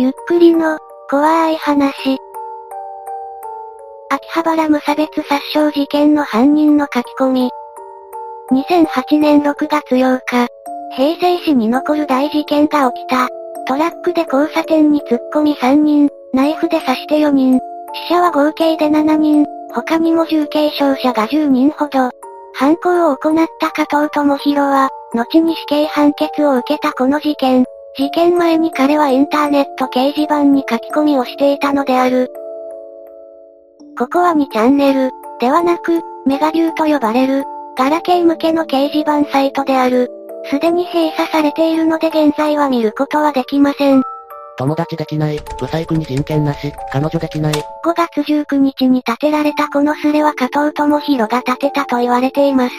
ゆっくりの、怖い話。秋葉原無差別殺傷事件の犯人の書き込み。2008年6月8日、平成市に残る大事件が起きた。トラックで交差点に突っ込み3人、ナイフで刺して4人。死者は合計で7人、他にも重軽傷者が10人ほど。犯行を行った加藤智弘は、後に死刑判決を受けたこの事件。事件前に彼はインターネット掲示板に書き込みをしていたのである。ここは2チャンネル、ではなく、メガビューと呼ばれる、ガラケー向けの掲示板サイトである。すでに閉鎖されているので現在は見ることはできません。友達できない、不細工に人権なし、彼女できない。5月19日に建てられたこのスレは加藤智弘が建てたと言われています。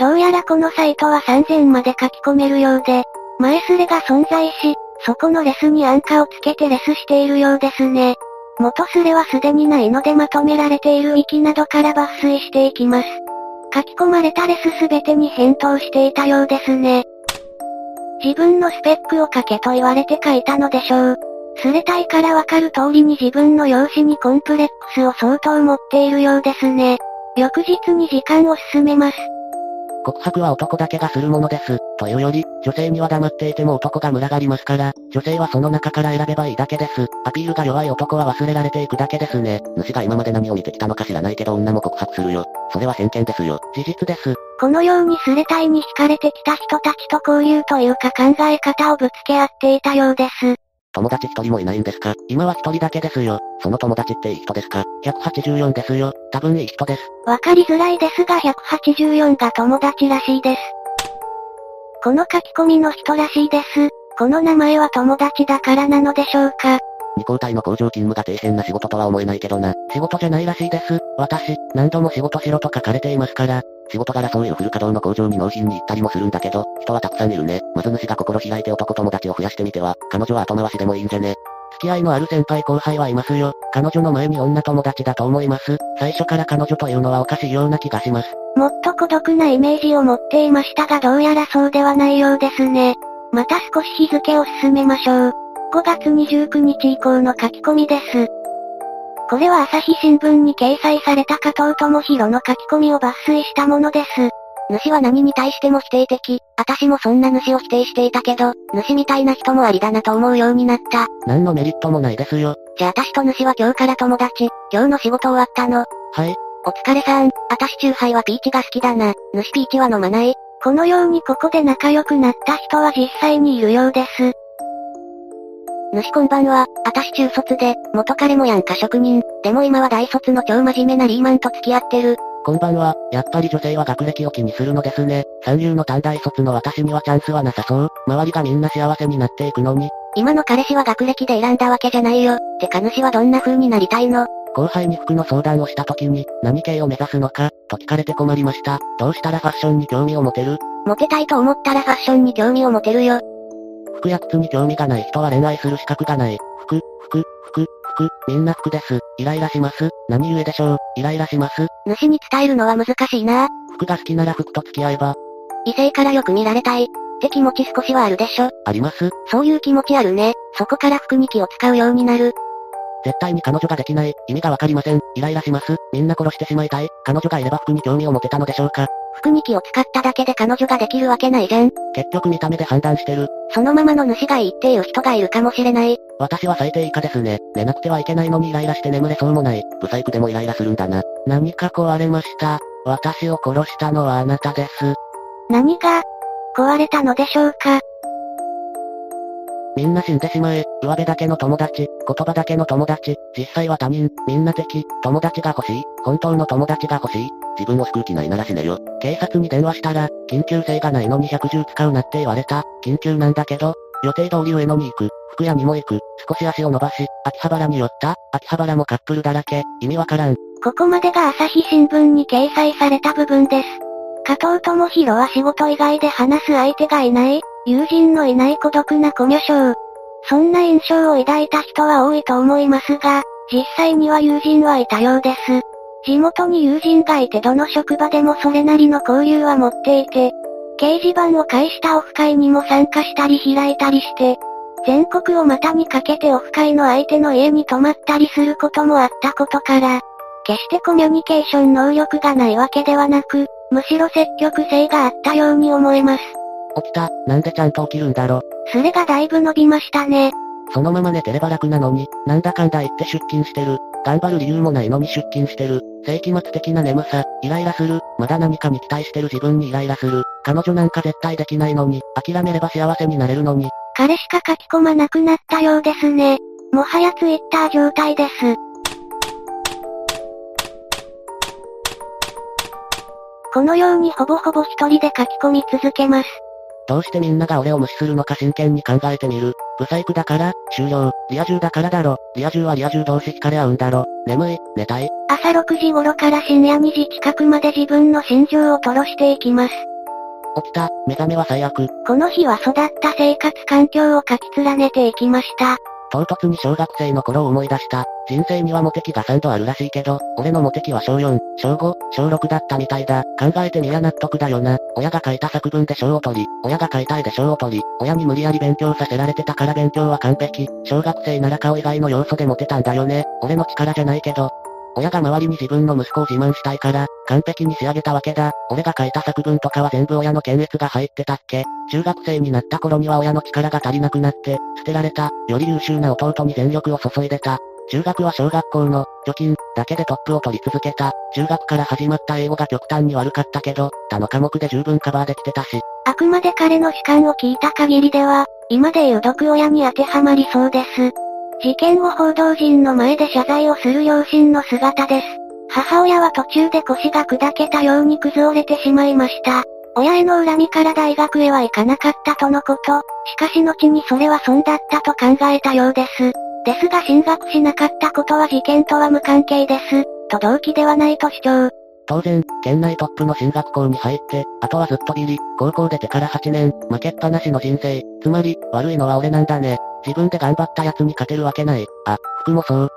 どうやらこのサイトは3000まで書き込めるようで、前スレが存在し、そこのレスに安価をつけてレスしているようですね。元スレはすでにないのでまとめられている域などから抜粋していきます。書き込まれたレスすべてに返答していたようですね。自分のスペックを書けと言われて書いたのでしょう。スレ体からわかる通りに自分の容姿にコンプレックスを相当持っているようですね。翌日に時間を進めます。告白は男だけがするものです。というより、女性には黙っていても男が群がりますから、女性はその中から選べばいいだけです。アピールが弱い男は忘れられていくだけですね。主が今まで何を見てきたのか知らないけど女も告白するよ。それは偏見ですよ。事実です。このようにスレタイに惹かれてきた人たちと交流というか考え方をぶつけ合っていたようです。友達一人もいないんですか？今は一人だけですよ。その友達っていい人ですか ?184 ですよ。多分いい人です。わかりづらいですが184が友達らしいです。この書き込みの人らしいです。この名前は友達だからなのでしょうか？二交代の工場勤務が底辺な仕事とは思えないけどな。仕事じゃないらしいです。私、何度も仕事しろと書かれていますから。仕事柄そういうフル稼働の工場に納品に行ったりもするんだけど、人はたくさんいるね。まず主が心開いて男友達を増やしてみては、彼女は後回しでもいいんじゃね。付き合いのある先輩後輩はいますよ。彼女の前に女友達だと思います。最初から彼女というのはおかしいような気がします。もっと孤独なイメージを持っていましたがどうやらそうではないようですね。また少し日付を進めましょう。5月29日以降の書き込みです。これは朝日新聞に掲載された加藤智弘の書き込みを抜粋したものです。主は何に対しても否定的。私もそんな主を否定していたけど、主みたいな人もありだなと思うようになった。何のメリットもないですよ。じゃあ私と主は今日から友達。今日の仕事終わったの。はい。お疲れさん。私チューハイはピーチが好きだな。主ピーチは飲まない。このようにここで仲良くなった人は実際にいるようです。主こんばんは、あたし中卒で、元彼もやんか職人、でも今は大卒の超真面目なリーマンと付き合ってる。こんばんは、やっぱり女性は学歴を気にするのですね。三流の短大卒の私にはチャンスはなさそう。周りがみんな幸せになっていくのに。今の彼氏は学歴で選んだわけじゃないよ。てか主はどんな風になりたいの？後輩に服の相談をした時に、何系を目指すのか、と聞かれて困りました。どうしたらファッションに興味を持てる？モテたいと思ったらファッションに興味を持てるよ。服や靴に興味がない人は恋愛する資格がない。服、服、服、服、みんな服です。イライラします。何故でしょう、イライラします。主に伝えるのは難しいな服が好きなら服と付き合えば。異性からよく見られたい。って気持ち少しはあるでしょ。ありますそういう気持ちあるね。そこから服に気を使うようになる。絶対に彼女ができない。意味がわかりません。イライラします。みんな殺してしまいたい。彼女がいれば服に興味を持てたのでしょうか。服に気を使っただけで彼女ができるわけないじゃん。結局見た目で判断してる。そのままの主がいいっていう人がいるかもしれない。私は最低以下ですね。寝なくてはいけないのにイライラして眠れそうもない。ブサイクでもイライラするんだな。何か壊れました。私を殺したのはあなたです。何が壊れたのでしょうかみんな死んでしまえ、上辺だけの友達、言葉だけの友達、実際は他人、みんな敵、友達が欲しい、本当の友達が欲しい、自分を救う気ないなら死ねよ。警察に電話したら、緊急性がないのに110使うなって言われた、緊急なんだけど、予定通り上野に行く、福屋にも行く、少し足を伸ばし、秋葉原に寄った、秋葉原もカップルだらけ、意味わからん。ここまでが朝日新聞に掲載された部分です。加藤智弘は仕事以外で話す相手がいない、友人のいない孤独なコミュ障。そんな印象を抱いた人は多いと思いますが、実際には友人はいたようです。地元に友人がいてどの職場でもそれなりの交流は持っていて、掲示板を介したオフ会にも参加したり開いたりして、全国を股にかけてオフ会の相手の家に泊まったりすることもあったことから、決してコミュニケーション能力がないわけではなく、むしろ積極性があったように思えます。起きた、なんでちゃんと起きるんだろ？それがだいぶ伸びましたね。そのまま寝てれば楽なのに、なんだかんだ言って出勤してる。頑張る理由もないのに出勤してる。世紀末的な眠さ、イライラする。まだ何かに期待してる自分にイライラする。彼女なんか絶対できないのに、諦めれば幸せになれるのに。彼しか書き込まなくなったようですね。もはやツイッター状態です。このようにほぼほぼ一人で書き込み続けます。どうしてみんなが俺を無視するのか真剣に考えてみる。ブサイクだから、終了。リア充だからだろ。リア充はリア充同士惹かれ合うんだろ。眠い、寝たい。朝6時頃から深夜2時近くまで自分の心情を吐露していきます。起きた、目覚めは最悪。この日は育った生活環境を書き連ねていきました。唐突に小学生の頃を思い出した。人生にはモテ期が3度あるらしいけど、俺のモテ期は小4、小5、小6だったみたいだ。考えてみや納得だよな。親が書いた作文で賞を取り、親が書いた絵で賞を取り、親に無理やり勉強させられてたから勉強は完璧。小学生なら顔以外の要素でモテたんだよね。俺の力じゃないけど、親が周りに自分の息子を自慢したいから、完璧に仕上げたわけだ。俺が書いた作文とかは全部親の検閲が入ってたっけ中学生になった頃には親の力が足りなくなって、捨てられた、より優秀な弟に全力を注いでた。中学は小学校の、貯金、だけでトップを取り続けた。中学から始まった英語が極端に悪かったけど、他の科目で十分カバーできてたし。あくまで彼の主観を聞いた限りでは、今でいう毒親に当てはまりそうです。事件後報道陣の前で謝罪をする両親の姿です。母親は途中で腰が砕けたように崩れてしまいました。親への恨みから大学へは行かなかったとのこと。しかし後にそれは損だったと考えたようです。ですが進学しなかったことは事件とは無関係です。と動機ではないと主張。当然、県内トップの進学校に入って、あとはずっとビリ、高校出てから8年、負けっぱなしの人生。つまり、悪いのは俺なんだね。自分で頑張った奴に勝てるわけない。あ、服もそう。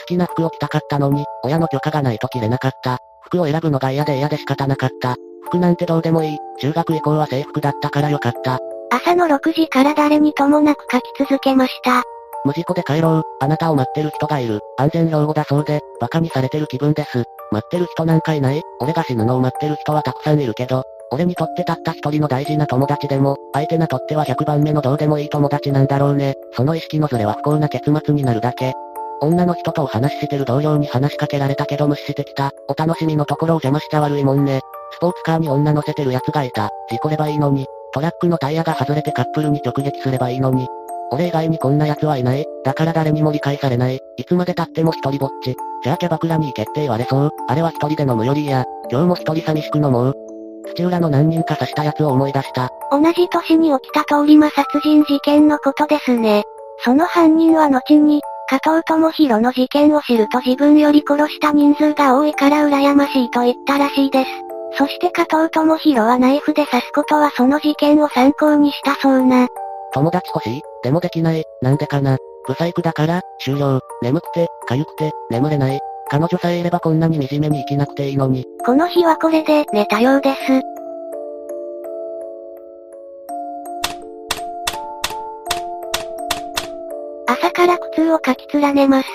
好きな服を着たかったのに、親の許可がないと着れなかった。服を選ぶのが嫌で嫌で仕方なかった。服なんてどうでもいい。中学以降は制服だったからよかった。朝の6時から誰にともなく書き続けました。無事故で帰ろう。あなたを待ってる人がいる。安全標語だそうで、馬鹿にされてる気分です。待ってる人なんかいない俺が死ぬのを待ってる人はたくさんいるけど、俺にとってたった一人の大事な友達でも、相手にとっては100番目のどうでもいい友達なんだろうね。その意識のズレは不幸な結末になるだけ。女の人とお話ししてる同僚に話しかけられたけど無視してきた。お楽しみのところを邪魔しちゃ悪いもんね。スポーツカーに女乗せてる奴がいた。事故ればいいのに。トラックのタイヤが外れてカップルに直撃すればいいのに。俺以外にこんな奴はいない。だから誰にも理解されない。いつまで経っても一人ぼっち。じゃあキャバクラに行けって言われそう。あれは一人で飲むよりや。今日も一人寂しく飲もう。土浦の何人か刺した奴を思い出した。同じ年に起きた通り魔殺人事件のことですね。その犯人は後に、加藤智弘の事件を知ると自分より殺した人数が多いから羨ましいと言ったらしいです。そして加藤智弘はナイフで刺すことはその事件を参考にしたそうな。友達欲しい？でもできない。なんでかな？ブサイクだから、終了。眠くて、痒くて、眠れない。彼女さえいればこんなに惨めに生きなくていいのに。この日はこれで寝たようです。朝から苦痛を書き連ねます。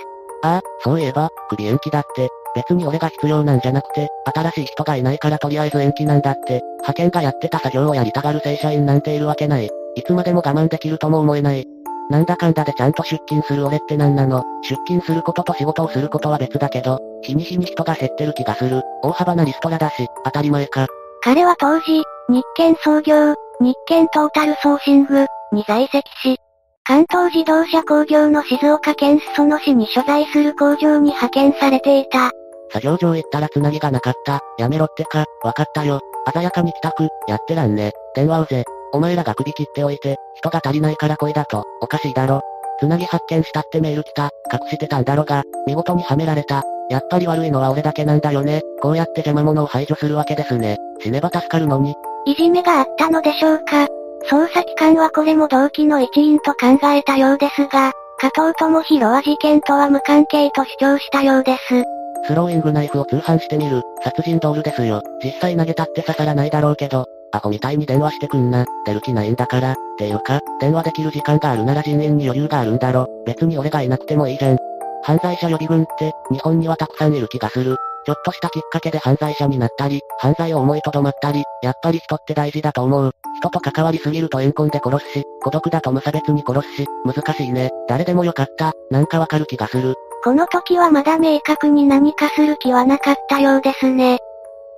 ああ、そういえば、首延期だって。別に俺が必要なんじゃなくて、新しい人がいないからとりあえず延期なんだって。派遣がやってた作業をやりたがる正社員なんているわけない。いつまでも我慢できるとも思えない。なんだかんだでちゃんと出勤する俺って何なの？出勤することと仕事をすることは別だけど、日に日に人が減ってる気がする。大幅なリストラだし、当たり前か。彼は当時、日建創業、日建トータルソーシング、に在籍し、関東自動車工業の静岡県裾野市に所在する工場に派遣されていた。作業場行ったら繋ぎがなかった。やめろってか、わかったよ。鮮やかに帰宅、やってらんね。電話うぜ。お前らが首切っておいて、人が足りないから恋だと、おかしいだろ。つなぎ発見したってメール来た、隠してたんだろが、見事にはめられた。やっぱり悪いのは俺だけなんだよね。こうやって邪魔者を排除するわけですね。死ねば助かるのに。いじめがあったのでしょうか捜査機関はこれも動機の一因と考えたようですが、加藤智弘は事件とは無関係と主張したようです。スローイングナイフを通販してみる。殺人ドールですよ。実際投げたって刺さらないだろうけど、アホみたいに電話してくんな。出る気ないんだから。っていうか、電話できる時間があるなら人員に余裕があるんだろ。別に俺がいなくてもいいじゃん。犯罪者予備軍って、日本にはたくさんいる気がする。ちょっとしたきっかけで犯罪者になったり、犯罪を思いとどまったり、やっぱり人って大事だと思う。人と関わりすぎると怨恨で殺すし、孤独だと無差別に殺すし、難しいね。誰でもよかった。なんかわかる気がする。この時はまだ明確に何かする気はなかったようですね。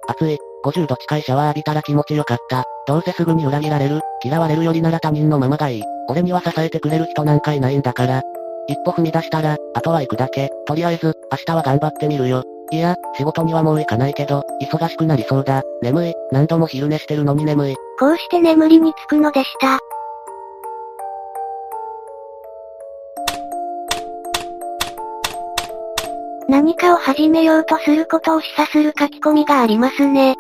暑い。50度近いシャワー浴びたら気持ちよかった。どうせすぐに裏切られる、嫌われるよりなら他人のままがいい。俺には支えてくれる人なんかいないんだから。一歩踏み出したら、あとは行くだけ。とりあえず、明日は頑張ってみるよ。いや、仕事にはもう行かないけど、忙しくなりそうだ。眠い。何度も昼寝してるのに眠い。こうして眠りにつくのでした。何かを始めようとすることを示唆する書き込みがありますね。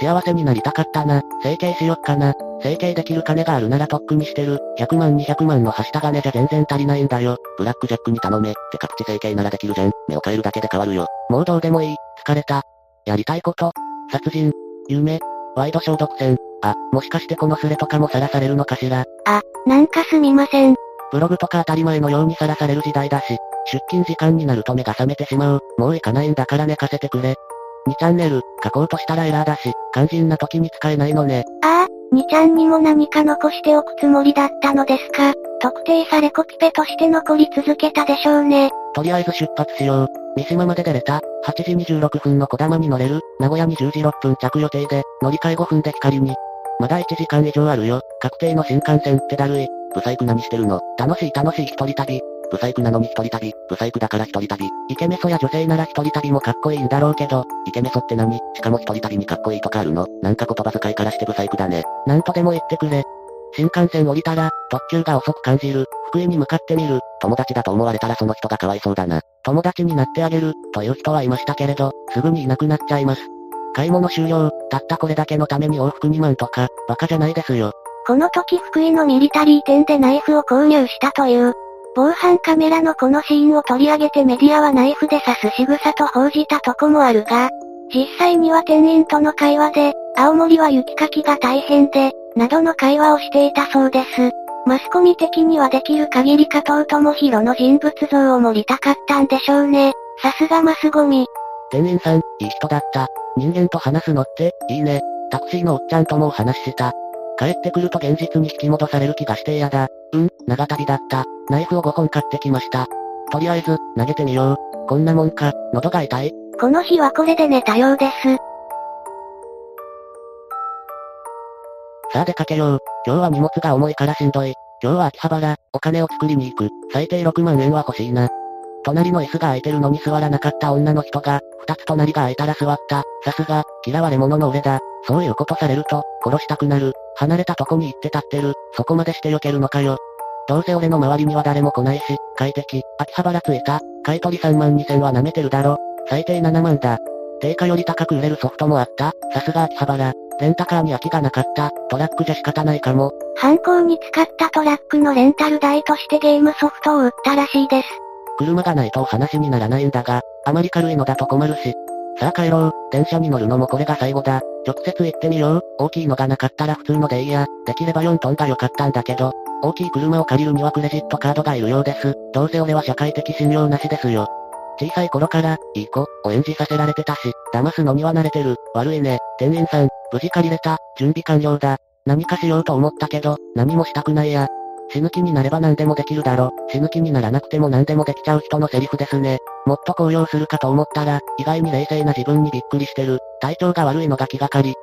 幸せになりたかったな。整形しよっかな。整形できる金があるならとっくにしてる。100万200万のはした金じゃ全然足りないんだよ。ブラックジャックに頼め。てかプチ整形ならできるじゃん。目を変えるだけで変わるよ。もうどうでもいい。疲れた。やりたいこと。殺人。夢。ワイド消毒戦。あ、もしかしてこのスレとかもさらされるのかしら。あ、なんかすみません。ブログとか当たり前のようにさらされる時代だし、出勤時間になると目が覚めてしまう。もう行かないんだから寝かせてくれ。2チャンネル、書こうとしたらエラーだし、肝心な時に使えないのね。ああ、2ちゃんにも何か残しておくつもりだったのですか。特定されコピペとして残り続けたでしょうね。とりあえず出発しよう。三島まで出れた。8時26分の小玉に乗れる。名古屋に10時6分着予定で、乗り換え5分で光に。まだ1時間以上あるよ。確定の新幹線ってだるい。ブサイク何してるの楽しい楽しい一人旅。ブサイクなのに一人旅、ブサイクだから一人旅。イケメソや女性なら一人旅もかっこいいんだろうけど、イケメソって何？しかも一人旅にかっこいいとかあるの？なんか言葉遣いからしてブサイクだね。なんとでも言ってくれ。新幹線降りたら、特急が遅く感じる。福井に向かってみる。友達だと思われたらその人がかわいそうだな。友達になってあげる、という人はいましたけれど、すぐにいなくなっちゃいます。買い物終了、たったこれだけのために往復2万とか、バカじゃないですよ。この時福井のミリタリー店でナイフを購入したという、防犯カメラのこのシーンを取り上げてメディアはナイフで刺す仕草と報じたとこもあるが、実際には店員との会話で、青森は雪かきが大変で、などの会話をしていたそうです。マスコミ的にはできる限り加藤智弘の人物像を盛りたかったんでしょうね。さすがマスゴミ。店員さん、いい人だった。人間と話すのって、いいね。タクシーのおっちゃんとも話した。帰ってくると現実に引き戻される気がして嫌だ。うん、長旅だった。ナイフを5本買ってきました。とりあえず、投げてみよう。こんなもんか、喉が痛い。この日はこれで寝たようです。さあ出かけよう。今日は荷物が重いからしんどい。今日は秋葉原、お金を作りに行く。最低6万円は欲しいな。隣の椅子が空いてるのに座らなかった女の人が、二つ隣が空いたら座った。さすが、嫌われ者の俺だ。そういうことされると、殺したくなる。離れたとこに行って立ってる。そこまでして避けるのかよ。どうせ俺の周りには誰も来ないし、快適。秋葉原着いた。買い取り3万2千は舐めてるだろ。最低7万だ。定価より高く売れるソフトもあった。さすが秋葉原。レンタカーに空きがなかった。トラックじゃ仕方ないかも。犯行に使ったトラックのレンタル代としてゲームソフトを売ったらしいです。車がないとお話にならないんだが、あまり軽いのだと困るし。さあ帰ろう。電車に乗るのもこれが最後だ。直接行ってみよう。大きいのがなかったら普通のでいいや。できれば4トンが良かったんだけど。大きい車を借りるにはクレジットカードがいるようです。どうせ俺は社会的信用なしですよ。小さい頃から、いい子、を演じさせられてたし、騙すのには慣れてる。悪いね。店員さん、無事借りれた。準備完了だ。何かしようと思ったけど、何もしたくないや。死ぬ気になれば何でもできるだろ。死ぬ気にならなくても何でもできちゃう人のセリフですね。もっと高揚するかと思ったら、意外に冷静な自分にびっくりしてる。体調が悪いのが気がかり。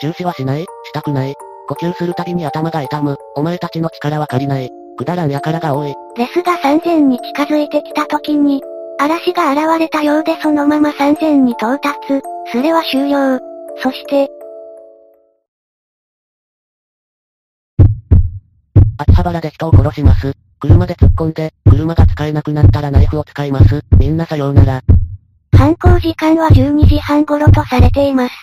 中止はしない？したくない？呼吸するたびに頭が痛む。お前たちの力は借りない。くだらんやからが多い。レスが3000に近づいてきた時に、嵐が現れたようでそのまま3000に到達。スレは終了。そして、秋葉原で人を殺します。車で突っ込んで、車が使えなくなったらナイフを使います。みんなさようなら。犯行時間は12時半頃とされています。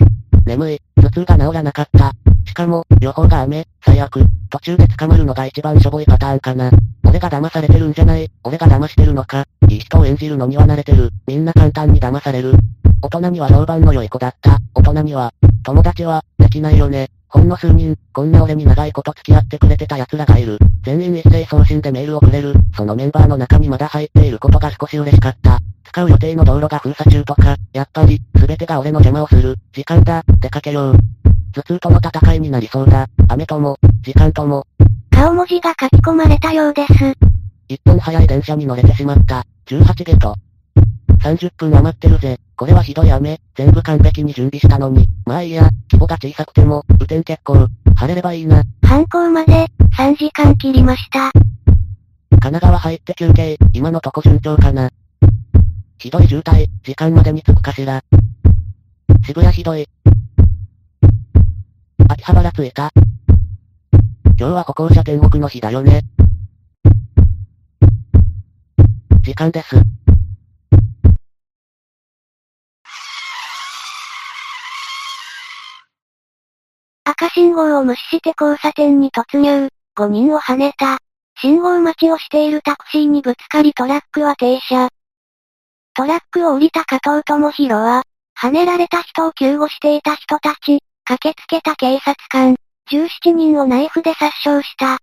眠い、頭痛が治らなかった。しかも、予報が雨、最悪。途中で捕まるのが一番しょぼいパターンかな。俺が騙されてるんじゃない。俺が騙してるのか。いい人を演じるのには慣れてる。みんな簡単に騙される。大人には評判の良い子だった。大人には、友達は、できないよね。ほんの数人、こんな俺に長いこと付き合ってくれてた奴らがいる。全員一斉送信でメールをくれる。そのメンバーの中にまだ入っていることが少し嬉しかった。使う予定の道路が封鎖中とか、やっぱり、すべてが俺の邪魔をする。時間だ、出かけよう。頭痛との戦いになりそうだ。雨とも、時間とも。顔文字が書き込まれたようです。一分早い電車に乗れてしまった。18ゲート。30分余ってるぜ。これはひどい雨。全部完璧に準備したのに。まあいいや、規模が小さくても、雨天結構。晴れればいいな。犯行まで、3時間切りました。神奈川入って休憩、今のとこ順調かな。ひどい渋滞、時間までに着くかしら。渋谷ひどい。秋葉原着いた。今日は歩行者天国の日だよね。時間です。赤信号を無視して交差点に突入、5人を跳ねた。信号待ちをしているタクシーにぶつかりトラックは停車。トラックを降りた加藤智弘は、跳ねられた人を救護していた人たち、駆けつけた警察官、17人をナイフで殺傷した。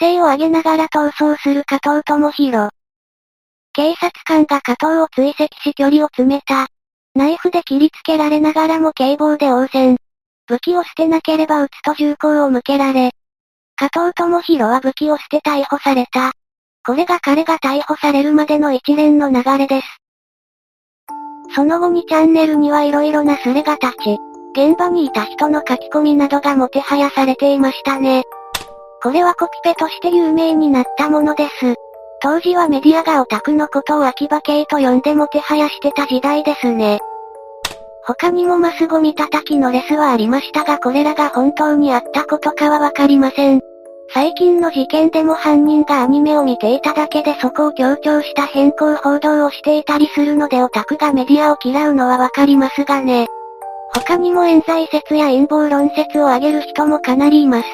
規制を上げながら逃走する加藤智弘。警察官が加藤を追跡し距離を詰めた。ナイフで切りつけられながらも警棒で応戦。武器を捨てなければ撃つと銃口を向けられ。加藤智弘は武器を捨て逮捕された。これが彼が逮捕されるまでの一連の流れです。その後にチャンネルには色々なスレが立ち、現場にいた人の書き込みなどがもてはやされていましたね。これはコピペとして有名になったものです。当時はメディアがオタクのことを秋葉系と呼んでもてはやしてた時代ですね。他にもマスゴミ叩きのレスはありましたがこれらが本当にあったことかはわかりません。最近の事件でも犯人がアニメを見ていただけでそこを強調した変更報道をしていたりするのでオタクがメディアを嫌うのはわかりますがね。他にも冤罪説や陰謀論説を挙げる人もかなりいます。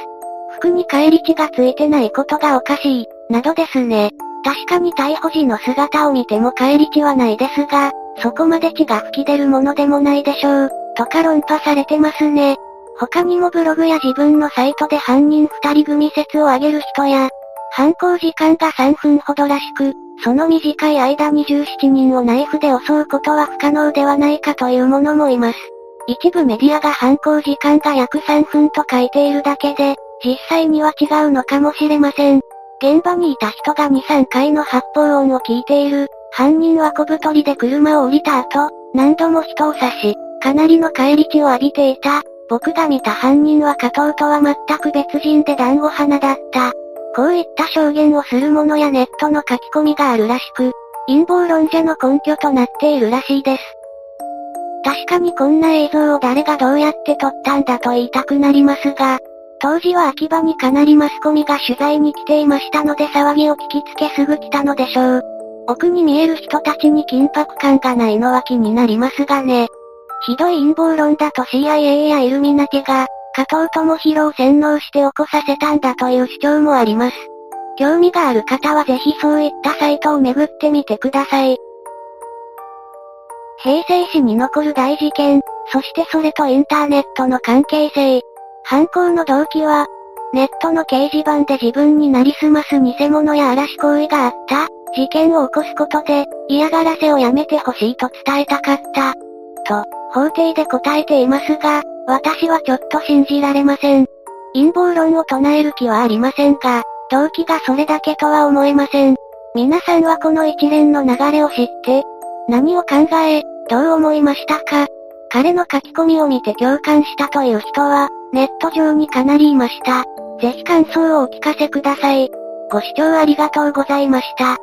服に返り血がついてないことがおかしい、などですね。確かに逮捕時の姿を見ても返り血はないですが、そこまで血が吹き出るものでもないでしょう、とか論破されてますね。他にもブログや自分のサイトで犯人二人組説を挙げる人や、犯行時間が3分ほどらしく、その短い間に17人をナイフで襲うことは不可能ではないかという者もいます。一部メディアが犯行時間が約3分と書いているだけで、実際には違うのかもしれません。現場にいた人が2、3回の発砲音を聞いている。犯人は小太りで車を降りた後、何度も人を刺し、かなりの返り血を浴びていた。僕が見た犯人は加藤とは全く別人で団子花だった。こういった証言をする者やネットの書き込みがあるらしく、陰謀論者の根拠となっているらしいです。確かにこんな映像を誰がどうやって撮ったんだと言いたくなりますが、当時は秋葉にかなりマスコミが取材に来ていましたので騒ぎを聞きつけすぐ来たのでしょう。奥に見える人たちに緊迫感がないのは気になりますがね。ひどい陰謀論だと CIA やイルミナティが、加藤智弘を洗脳して起こさせたんだという主張もあります。興味がある方はぜひそういったサイトを巡ってみてください。平成史に残る大事件、そしてそれとインターネットの関係性。犯行の動機は、ネットの掲示板で自分になりすます偽物や嵐行為があった事件を起こすことで、嫌がらせをやめてほしいと伝えたかった。と、法廷で答えていますが、私はちょっと信じられません。陰謀論を唱える気はありませんが、動機がそれだけとは思えません。皆さんはこの一連の流れを知って、何を考え、どう思いましたか彼の書き込みを見て共感したという人は、ネット上にかなりいました。ぜひ感想をお聞かせください。ご視聴ありがとうございました。